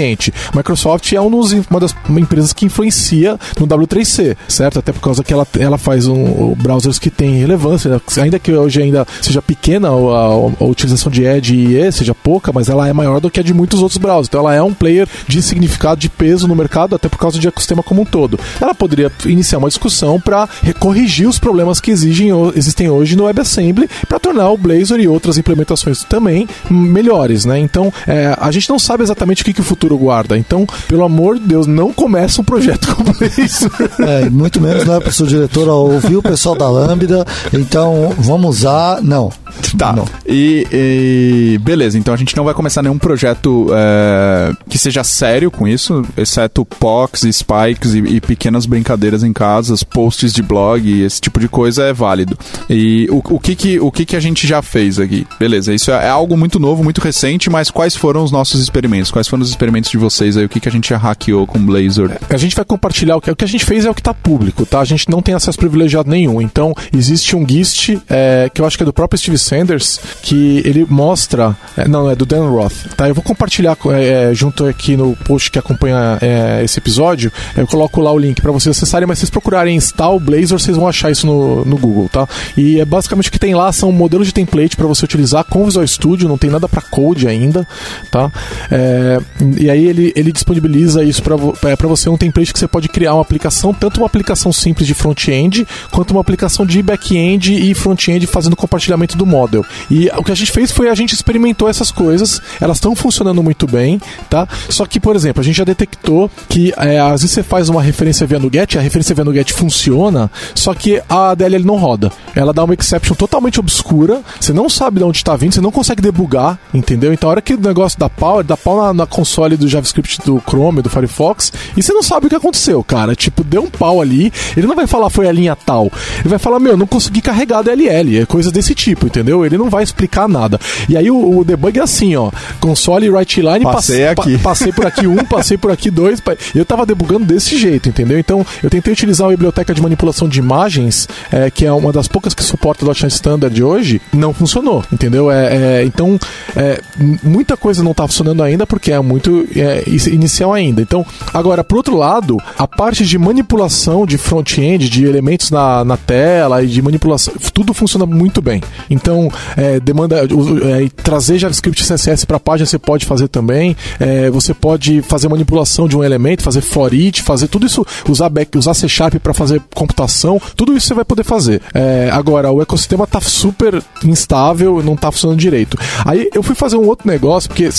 Microsoft é um dos, uma das empresas que influencia no W3C, certo? Até por causa que ela, ela faz um, browsers que tem relevância, né? ainda que hoje ainda seja pequena a, a, a, utilização de Edge e E, seja pouca, mas ela é maior do que a de muitos outros browsers. Então ela é um player de significado, de peso no mercado, até por causa do ecossistema como um todo. Ela poderia iniciar uma discussão para corrigir os problemas que exigem, existem hoje no WebAssembly para tornar o Blazor e outras implementações também melhores, né? Então é, a gente não sabe exatamente o que, que o futuro futuro guarda. Então, pelo amor de Deus, não começa um projeto como esse. É, muito menos não é para o seu diretor ouvir o pessoal da Lambda. Então, vamos usar. Não. Tá. Não. E, e, beleza, então a gente não vai começar nenhum projeto é, que seja sério com isso, exceto POCs, spikes e, e, pequenas brincadeiras em casas, posts de blog, esse tipo de coisa é válido. E o, o, que, que, o que, que a gente já fez aqui? Beleza, isso é, é algo muito novo, muito recente, mas quais foram os nossos experimentos? Quais foram os experimentos de vocês aí, o que, que a gente já hackeou com Blazor. A gente vai compartilhar o que, o que a gente fez é o que está público, tá? A gente não tem acesso privilegiado nenhum. Então, existe um GIST, é, que eu acho que é do próprio Steve Sanders, que ele mostra. É, não, é do Dan Roth, tá? Eu vou compartilhar é, é junto aqui no post que acompanha é, esse episódio. Eu coloco lá o link para vocês acessarem, mas se vocês procurarem install Blazor, vocês vão achar isso no, no Google, tá? E é basicamente o que tem lá são modelos de template para você utilizar com Visual Studio, não tem nada para code ainda, tá? É, e aí ele, ele disponibiliza isso para é, você um template que você pode criar uma aplicação, tanto uma aplicação simples de front-end, quanto uma aplicação de back-end e front-end fazendo compartilhamento do model. E o que a gente fez foi a gente experimentou essas coisas, elas estão funcionando muito bem, tá? Só que, por exemplo, a gente já detectou que é, às vezes você faz uma referência via NuGet, a referência via NuGet funciona, só que a DLL não roda. Ela dá uma exception totalmente obscura, você não sabe de onde está vindo, você não consegue debugar, entendeu? Então a hora que o negócio dá pau, dá pau na, na console do do JavaScript do Chrome, do Firefox, e você não sabe o que aconteceu, cara. Tipo, deu um pau ali. Ele não vai falar foi a linha tal. Ele vai falar, meu, não consegui carregar DLL. É coisa desse tipo, entendeu? Ele não vai explicar nada. E aí o, o debug é assim, ó. Console right line, Passei pass- aqui. pa- passei por aqui um, passei por aqui dois. Eu tava debugando desse jeito, entendeu? Então eu tentei utilizar a biblioteca de manipulação de imagens, é, que é uma das poucas que suporta o .NET Standard hoje, não funcionou, entendeu? É, é, então é, muita coisa não tá funcionando ainda porque é muito é, inicial ainda. Então, agora, por outro lado, a parte de manipulação de front-end, de elementos na, na tela e de manipulação, tudo funciona muito bem. Então, é, demanda é, trazer JavaScript CSS para a página você pode fazer também. É, você pode fazer manipulação de um elemento, fazer for each, fazer tudo isso, usar back, usar C Sharp para fazer computação, tudo isso você vai poder fazer. É, agora, o ecossistema tá super instável, não tá funcionando direito. Aí eu fui fazer um outro negócio, porque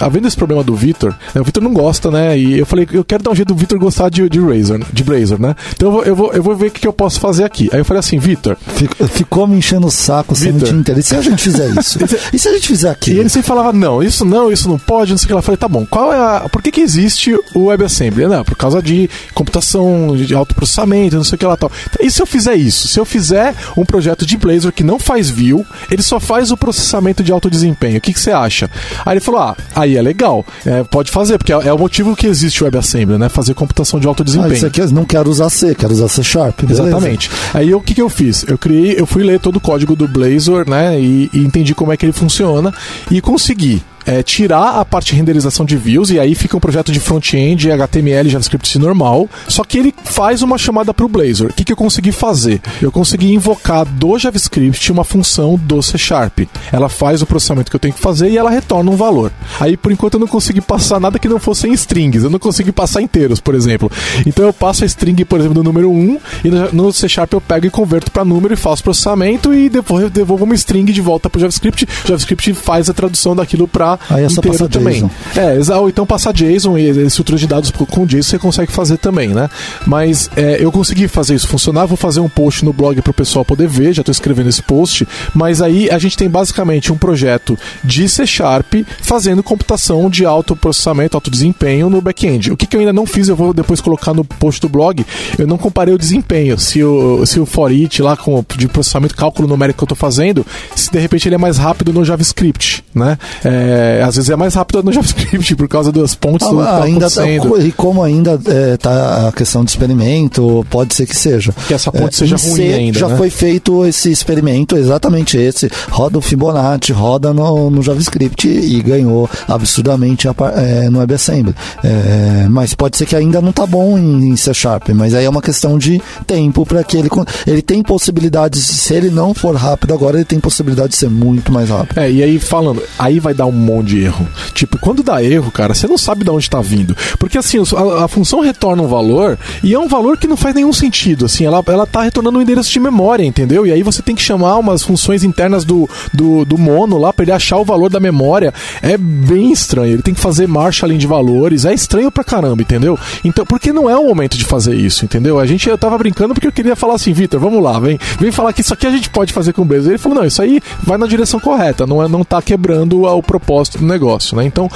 havendo esse problema do Vitor, né, o Vitor não gosta, né? E eu falei, eu quero dar um jeito do Vitor gostar de, de Razor, de Blazor, né? Então eu vou, eu vou, eu vou ver o que, que eu posso fazer aqui. Aí eu falei assim, Vitor, Fico- ficou me enchendo o saco sem Vitor. te inteiro. E se a gente fizer isso? E se a gente fizer E aquilo? ele sempre falava, não, isso não, isso não pode, não sei o que lá. Eu falei, tá bom, qual é a. Por que, que existe o WebAssembly? Não, por causa de computação, de alto processamento, não sei o que lá tal. E se eu fizer isso? Se eu fizer um projeto de Blazor que não faz view, ele só faz o processamento de alto desempenho, o que, que você acha? Aí ele falou, ah, aí é legal, é, pode fazer, porque é, é o motivo que existe o WebAssembly, né? Fazer computação de alto Ah, desempenho. isso aqui eu não quero usar C, quero usar C Sharp. beleza? Exatamente. Aí o que, que eu fiz? Eu criei, eu fui ler todo o código do Blazor, né? E, e entendi como é que ele funciona e consegui. É, tirar a parte de renderização de views e aí fica um projeto de front-end, HTML, JavaScript normal. Só que ele faz uma chamada para o Blazor. O que, que eu consegui fazer? Eu consegui invocar do JavaScript uma função do C Sharp. Ela faz o processamento que eu tenho que fazer e ela retorna um valor. Aí por enquanto eu não consegui passar nada que não fosse em strings. Eu não consegui passar inteiros, por exemplo. Então eu passo a string, por exemplo, do número 1 e no- C Sharp eu pego e converto para número e faço processamento e depois devolvo uma string de volta para o JavaScript. O JavaScript faz a tradução daquilo para Aí é só inteiro também. JSON. É, ou então passar JSON e estrutura de dados com- JSON você consegue fazer também, né? Mas é, eu consegui fazer isso funcionar. Vou fazer um post no blog para o pessoal poder ver. Já estou escrevendo esse post. Mas aí a gente tem basicamente um projeto de C Sharp fazendo computação de alto processamento, alto desempenho no back-end. O que, que eu ainda não fiz, eu vou depois colocar no post do blog. Eu não comparei o desempenho. Se o, se o for each lá com de processamento, cálculo numérico que eu estou fazendo, se de repente ele é mais rápido no JavaScript, né? É, às vezes é mais rápido no JavaScript por causa das pontes do Ah, tá ainda tá, e como ainda é, tá a questão de experimento, pode ser que seja. Que essa ponte É, seja ruim C ainda, Já né? foi feito esse experimento, exatamente esse. Roda o Fibonacci, roda no, no JavaScript e ganhou absurdamente a é, no WebAssembly. É, mas pode ser que ainda não tá bom em, em C Sharp, mas aí é uma questão de tempo para que ele. Ele tem possibilidades, se ele não for rápido agora, ele tem possibilidade de ser muito mais rápido. É, e aí falando, aí vai dar um monte de erro. Tipo, quando dá erro, cara, você não sabe de onde tá vindo. Porque assim, a, a função retorna um valor e é um valor que não faz nenhum sentido. Assim, ela, ela tá retornando um endereço de memória, entendeu? E aí você tem que chamar umas funções internas do, do, do mono lá pra ele achar o valor da memória. É bem estranho. Ele tem que fazer marshalling de valores. É estranho pra caramba, entendeu? Então, porque não é o momento de fazer isso, entendeu? A gente eu tava brincando porque eu queria falar assim, Vitor, vamos lá, vem, vem falar que isso aqui a gente pode fazer com o. Ele falou, não, isso aí vai na direção correta, não, é, não tá quebrando o propósito do negócio, né? Então,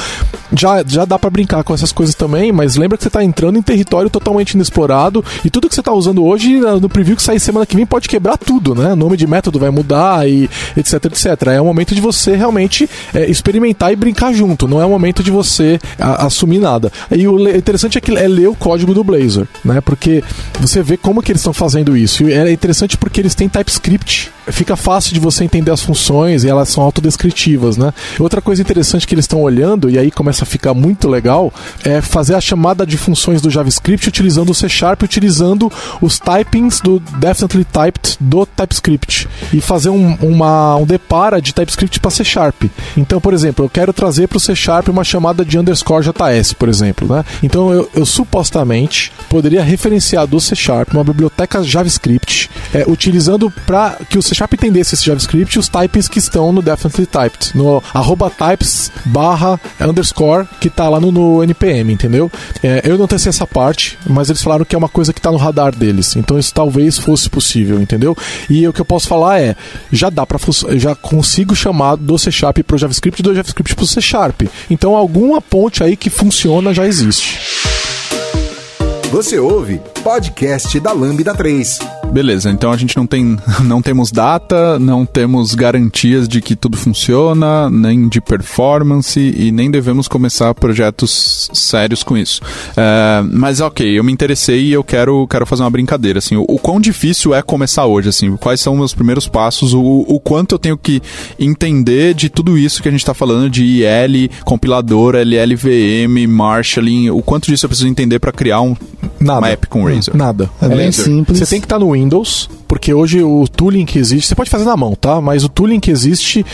já, já dá pra brincar com essas coisas também, mas lembra que você tá entrando em território totalmente inexplorado e tudo que você tá usando hoje, na- no preview que sair semana que vem, pode quebrar tudo, né? O nome de método vai mudar e etc, etc. É o momento de você realmente é, experimentar e brincar junto, não é o momento de você a- assumir nada. E o interessante é que é ler o código do Blazor, né? Porque você vê como que eles estão fazendo isso. E é interessante porque eles têm TypeScript. Fica fácil de você entender as funções e elas são autodescritivas, né? Outra coisa interessante que eles estão olhando, e aí começa a ficar muito legal, é fazer a chamada de funções do JavaScript utilizando o C Sharp, utilizando os typings do Definitely Typed do TypeScript. E fazer um, uma, um depara de TypeScript para C Sharp. Então, por exemplo, eu quero trazer para o C Sharp uma chamada de underscore JS, por exemplo. Né? Então, eu, eu supostamente poderia referenciar do C Sharp uma biblioteca JavaScript, é, utilizando para que o C C Sharp entendesse esse JavaScript, os types que estão no Definitely Typed, no arroba types barra underscore que tá lá no, no NPM, entendeu? É, eu não testei essa parte, mas eles falaram que é uma coisa que tá no radar deles, então isso talvez fosse possível, entendeu? E o que eu posso falar é, já dá para já consigo chamar do C Sharp pro JavaScript e do JavaScript pro C Sharp. Então alguma ponte aí que funciona já existe. Você ouve podcast da Lambda 3. Beleza, então a gente não tem não temos data, não temos garantias de que tudo funciona, nem de performance e nem devemos começar projetos sérios com isso. É, mas ok, eu me interessei e eu quero, quero fazer uma brincadeira. Assim, o, o quão difícil é começar hoje? Assim, quais são os meus primeiros passos? O, o quanto eu tenho que entender de tudo isso que a gente está falando de IL, compilador, LLVM, marshalling, o quanto disso eu preciso entender para criar um, Nada. uma app com Razor? Nada. É bem simples. Você tem que estar no Windows, porque hoje o tooling que existe, você pode fazer na mão, tá? Mas o tooling que existe,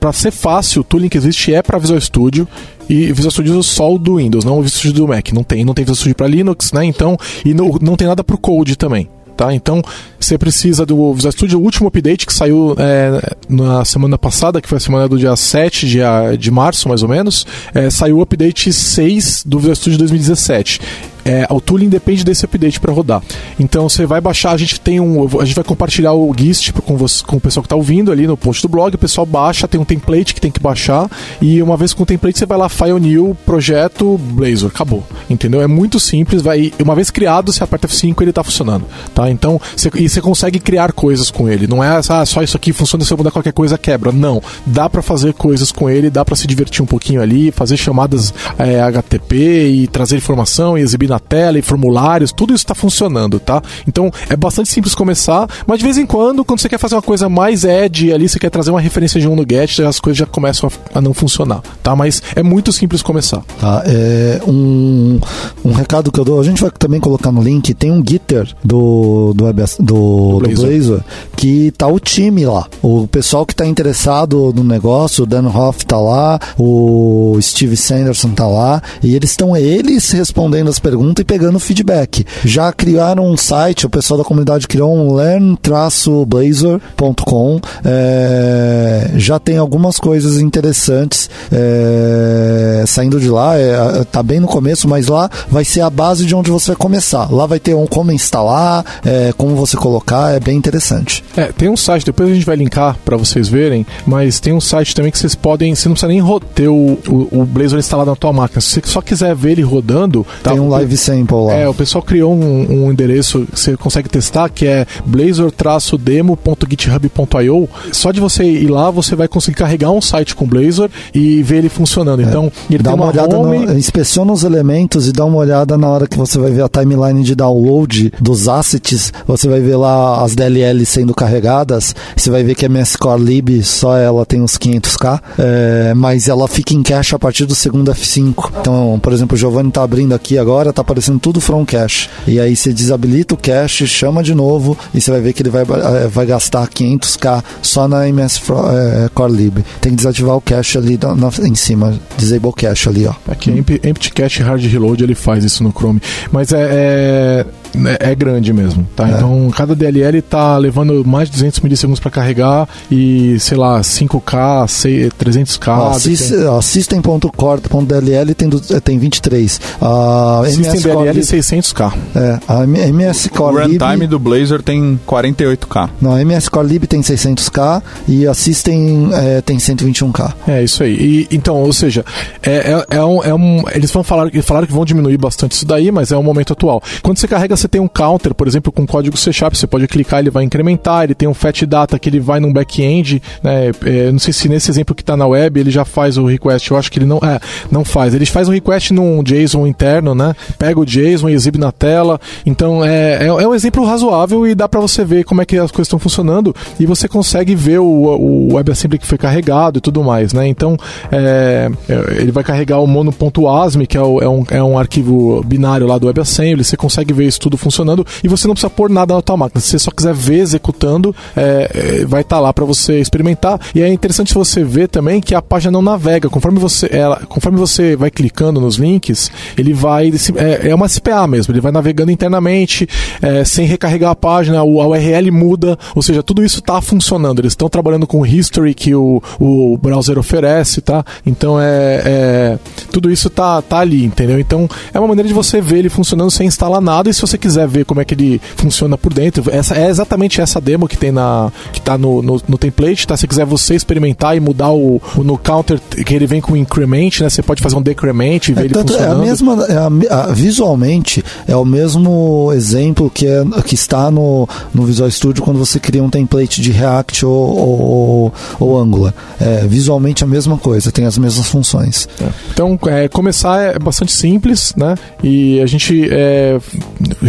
para ser fácil, o tooling que existe é para Visual Studio e Visual Studio só o do Windows, não o Visual Studio do Mac. Não tem, não tem Visual Studio para Linux, né? Então, e não, não tem nada para o Code também. Tá? Então, você precisa do Visual Studio, o último update que saiu é, na semana passada, que foi a semana do dia 7 de, de março, mais ou menos, é, saiu o update 6 do Visual Studio 2017 é, o tooling depende desse update para rodar. Então você vai baixar, a gente tem um, a gente vai compartilhar o GIST com, você, com o pessoal que está ouvindo ali no post do blog, o pessoal baixa, tem um template que tem que baixar e uma vez com o template você vai lá file new, projeto Blazor, acabou. Entendeu? É muito simples, vai uma vez criado, você aperta F5 ele está funcionando, tá? Então, você, e você consegue criar coisas com ele. Não é ah, só isso aqui funciona, se eu mudar qualquer coisa quebra. Não, dá para fazer coisas com ele, dá para se divertir um pouquinho ali, fazer chamadas é, HTTP e trazer informação e exibir na na tela e formulários, tudo isso está funcionando, tá? Então é bastante simples começar, mas de vez em quando, quando você quer fazer uma coisa mais edge ali, você quer trazer uma referência de um no get, as coisas já começam a, não funcionar, tá? Mas é muito simples começar. Tá, é um, um recado que eu dou, a gente vai também colocar no link, tem um Gitter do, do, do, do, Blazor. Blazor que tá o time lá. O pessoal que tá interessado no negócio, o Dan Hoff tá lá, o Steve Sanderson tá lá, e eles estão eles respondendo as perguntas pergunta e pegando feedback. Já criaram um site, o pessoal da comunidade criou um learn-blazor.com. É, já tem algumas coisas interessantes é, saindo de lá. É, tá bem no começo, mas lá vai ser a base de onde você vai começar. Lá vai ter um como instalar, é, como você colocar, é bem interessante. É, tem um site, depois a gente vai linkar para vocês verem, mas tem um site também que vocês podem, você não precisa nem ter o, o, o Blazor instalado na tua máquina. Se você só quiser ver ele rodando, tá, tem um live sample lá. É, o pessoal criou um, um endereço que você consegue testar, que é blazor-demo.github.io. Só de você ir lá, você vai conseguir carregar um site com Blazor e ver ele funcionando. É. Então, ele dá uma, uma olhada, home... no, inspeciona os elementos e dá uma olhada na hora que você vai ver a timeline de download dos assets. Você vai ver lá as DLL sendo carregadas. Você vai ver que a MS Core Lib só ela tem uns 500k, é, mas ela fica em cache a partir do segundo F5. Então, por exemplo, o Giovanni está abrindo aqui agora, está aparecendo tudo from cache. E aí você desabilita o cache, chama de novo e você vai ver que ele vai, eh, vai gastar 500k só na MS é, Core Lib. Tem que desativar o cache ali na, em cima, disable cache ali, ó. Aqui, empty cache hard reload ele faz isso no Chrome. Mas é, é é, é grande mesmo, tá? É. Então, cada DLL tá levando mais de 200 milissegundos para carregar e, sei lá, 5K, 6, 300K. System.core.dll tem, tem 23. A System DLL 600K. É, a MS Core O runtime do Blazor tem 48K. Não, a MS Core Lib tem 600K e a System é, tem 121K. É, isso aí. E, então, ou seja, é, é, é, um, é um, eles vão falar, falaram que vão diminuir bastante isso daí, mas é o momento atual. Quando você carrega você tem um counter, por exemplo, com código C Sharp, você pode clicar, ele vai incrementar, ele tem um fat data que ele vai num back-end, né? É, não sei se nesse exemplo que está na web ele já faz o request, eu acho que ele não, é, não faz. Ele faz um request num JSON interno, né? Pega o JSON e exibe na tela. Então é, é, é um exemplo razoável e dá para você ver como é que as coisas estão funcionando e você consegue ver o, o WebAssembly que foi carregado e tudo mais, né? Então é, é ele vai carregar o mono.asm, que é, o, é, um, é um arquivo binário lá do WebAssembly, você consegue ver isso tudo funcionando e você não precisa pôr nada na tua máquina. Se você só quiser ver executando, é, é, vai estar tá lá para você experimentar. E é interessante você ver também que a página não navega. Conforme você, ela, conforme você vai clicando nos links, ele vai. É, é uma SPA mesmo, ele vai navegando internamente, é, sem recarregar a página, a URL muda, ou seja, tudo isso está funcionando. Eles estão trabalhando com o history que o, o browser oferece, tá? Então é, é tudo isso tá, tá ali, entendeu? Então é uma maneira de você ver ele funcionando sem instalar nada. E se você quiser ver como é que ele funciona por dentro, essa é exatamente essa demo que tem na que tá no, no, no template, tá? Se quiser você experimentar e mudar o, o, no counter que ele vem com increment, né? Você pode fazer um decrement e ver é, ele tanto, funcionando. É a mesma, é a, a, visualmente é o mesmo exemplo que, é, que está no, no Visual Studio quando você cria um template de React ou, ou, ou Angular. É, visualmente a mesma coisa, tem as mesmas funções. É. Então, é, começar é bastante simples, né? E a gente é,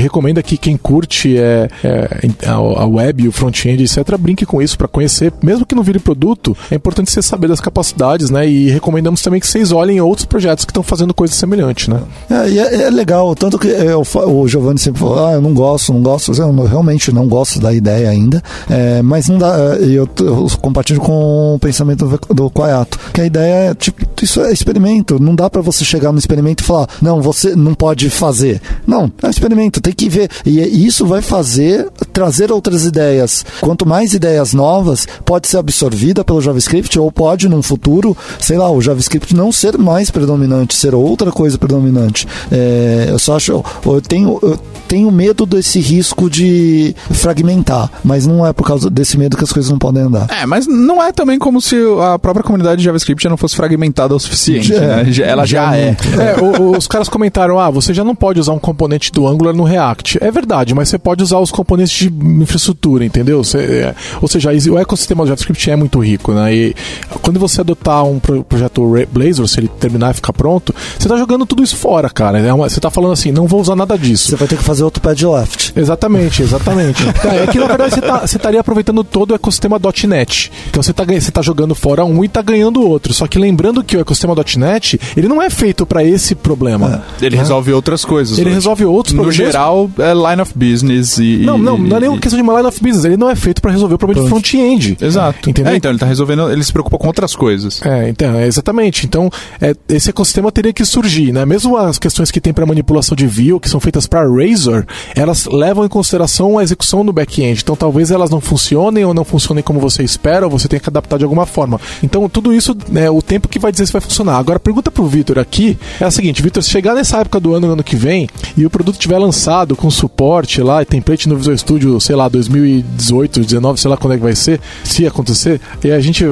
recomenda que quem curte é, é a, web, o front-end, etc., brinque com isso para conhecer, mesmo que não vire produto, é importante você saber das capacidades, né? E recomendamos também que vocês olhem outros projetos que estão fazendo coisa semelhante, né? É, é, é legal, tanto que eu, o Giovanni sempre falou, ah, eu não gosto, não gosto, eu realmente não gosto da ideia ainda, é, mas não dá, eu, eu compartilho com o pensamento do, do Quayato, que a ideia é, tipo, isso é experimento, não dá para você chegar no experimento e falar, não, você não pode fazer. Não, é um experimento, tem que ver. E isso vai fazer, trazer outras ideias. Quanto mais ideias novas, pode ser absorvida pelo JavaScript ou pode, num futuro, sei lá, o JavaScript não ser mais predominante, ser outra coisa predominante. É, eu só acho, eu tenho, eu tenho medo desse risco de fragmentar, mas não é por causa desse medo que as coisas não podem andar. É, mas não é também como se a própria comunidade de JavaScript já não fosse fragmentada o suficiente, é, né? Ela já, já é. é o, os caras comentaram, ah, você já não pode usar um componente do Angular no React. É verdade, mas você pode usar os componentes de infraestrutura, entendeu? Você, é, ou seja, o ecossistema do JavaScript é muito rico, né? E quando você adotar um projeto Blazor, se ele terminar e ficar pronto, você está jogando tudo isso fora, cara. É você está falando assim, não vou usar nada disso. Você vai ter que fazer outro pad left. Exatamente, exatamente. é, é que na verdade você, tá, você estaria aproveitando todo o ecossistema .NET. Então você está você tá jogando fora um e está ganhando o outro. Só que lembrando que o ecossistema .NET, ele não é feito para esse problema. É. Ele resolve outras coisas. Ele hoje. resolve outros problemas. No geral, é line of business e... Não, não, não é nem uma questão de uma line of business. Ele não é feito para resolver o problema de front-end. Exato. Entendeu? É, então ele está resolvendo, ele se preocupa com outras coisas. É, então, é, exatamente. Então, é, esse ecossistema teria que surgir, né? Mesmo as questões que tem para manipulação de view, que são feitas para Razor, elas levam em consideração a execução no back-end. Então, talvez elas não funcionem ou não funcionem como você espera, ou você tenha que adaptar de alguma forma. Então, tudo isso, né, o tempo que vai dizer se vai funcionar. Agora, a pergunta pro Vitor aqui é a seguinte: Vitor, se chegar nessa época do ano, ano que vem, e o produto tiver lançado com suporte lá, e template no Visual Studio, sei lá, 2018, 2019, sei lá quando é que vai ser, se acontecer, e a gente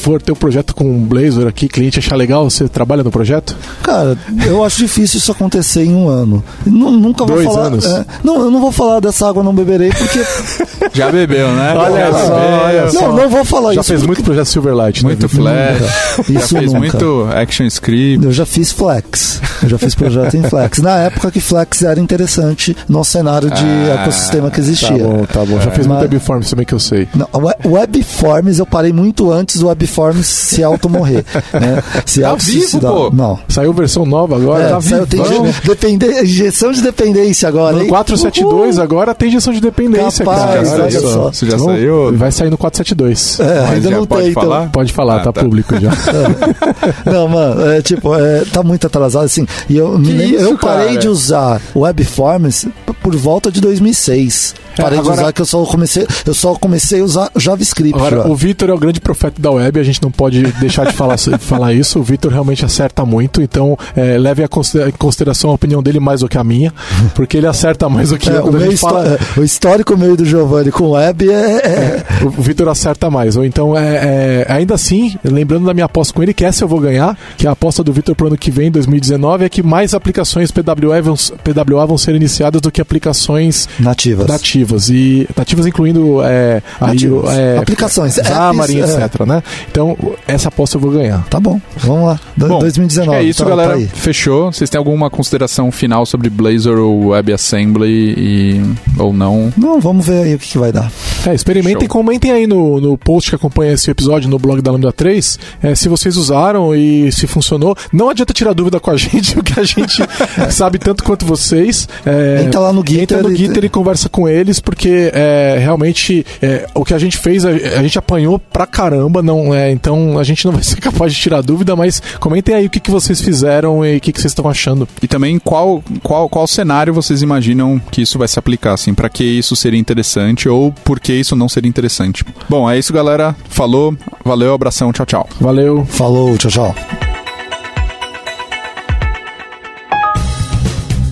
for ter o um projeto com um Blazor aqui, cliente achar legal, você trabalha no projeto? Cara, eu acho difícil isso acontecer em um ano. nunca vou Dois falar. Anos. É, não, eu não vou falar dessa água não beberei, porque. Já bebeu, né? Olha Já só, olha só. Não, não vou falar Já isso. fez porque- muito projeto Silverlight, Muito né? Flash. Já Isso fez nunca. muito Action Script. Eu já fiz Flex. Eu já fiz projeto em Flex. Na época que Flex era interessante no cenário de Ah, ecossistema que Tá existia. bom, tá bom. Já fez muito Mas- Webforms também que eu sei. Não, we- Webforms eu parei muito antes do Webforms se auto-morrer. Né? Se Tá auto-suicidar. vivo, pô. Não. Saiu versão nova agora, É, tá saiu- tem depende- injeção de dependência agora, No hein? 472 agora tem injeção de dependência, Capaz, cara. olha só. Você já Vamos- saiu? Vai sair no 472. É, Mas ainda não pode tem, falar? então. Pode falar, Ah, tá, tá. público já. Não, mano, é tipo, é, tá muito atrasado, assim. E eu, isso, eu parei cara? de usar Webforms por volta de 2006. É, Parei agora- de usar que eu só comecei, eu só comecei a usar JavaScript. Agora, já. o Vitor é o grande profeta da web, a gente não pode deixar de falar, falar isso. O Vitor realmente acerta muito, então é, leve em consideração a opinião dele mais do que a minha, porque ele acerta mais do que É, eu. o, meu fala, é, o histórico meio do Giovanni com web é, é- O o Vitor acerta mais. Ou então, é, é, ainda assim, lembrando da minha aposta com ele, que essa eu vou ganhar, que a aposta do Vitor pro ano que vem, 2019, é que mais aplicações PWA vão, PWA vão ser iniciadas do que aplicações nativas. nativas. E nativas incluindo é, aí, Nativas. é, Aplicações, Xamarin, apps, é. etc. Né? Então, essa aposta eu vou ganhar. Tá bom, vamos lá. Do- Bom, 2019. É isso, tá- galera. tá aí. Fechou. Vocês têm alguma consideração final sobre Blazor ou WebAssembly e... ou não? Não, vamos ver aí o que, que vai dar. É, experimentem, Show. comentem aí no, no post que acompanha esse episódio no blog da Lambda 3 é, se vocês usaram e se funcionou. Não adianta tirar dúvida com a gente, porque a gente sabe tanto quanto vocês. É, Entra lá no Gitter. Entra no Gitter e, conversa com eles, porque é, realmente é, o que a gente fez, a, a, gente apanhou pra caramba, não é, então a gente não vai ser capaz de tirar dúvida, mas comentem aí o que, que vocês fizeram e o que, que vocês estão achando. E também qual, qual, qual cenário vocês imaginam que isso vai se aplicar, assim, para que isso seria interessante ou por que isso não seria interessante. Bom, é isso, galera. Falou, valeu, abração, tchau, tchau. Valeu. Falou, tchau, tchau.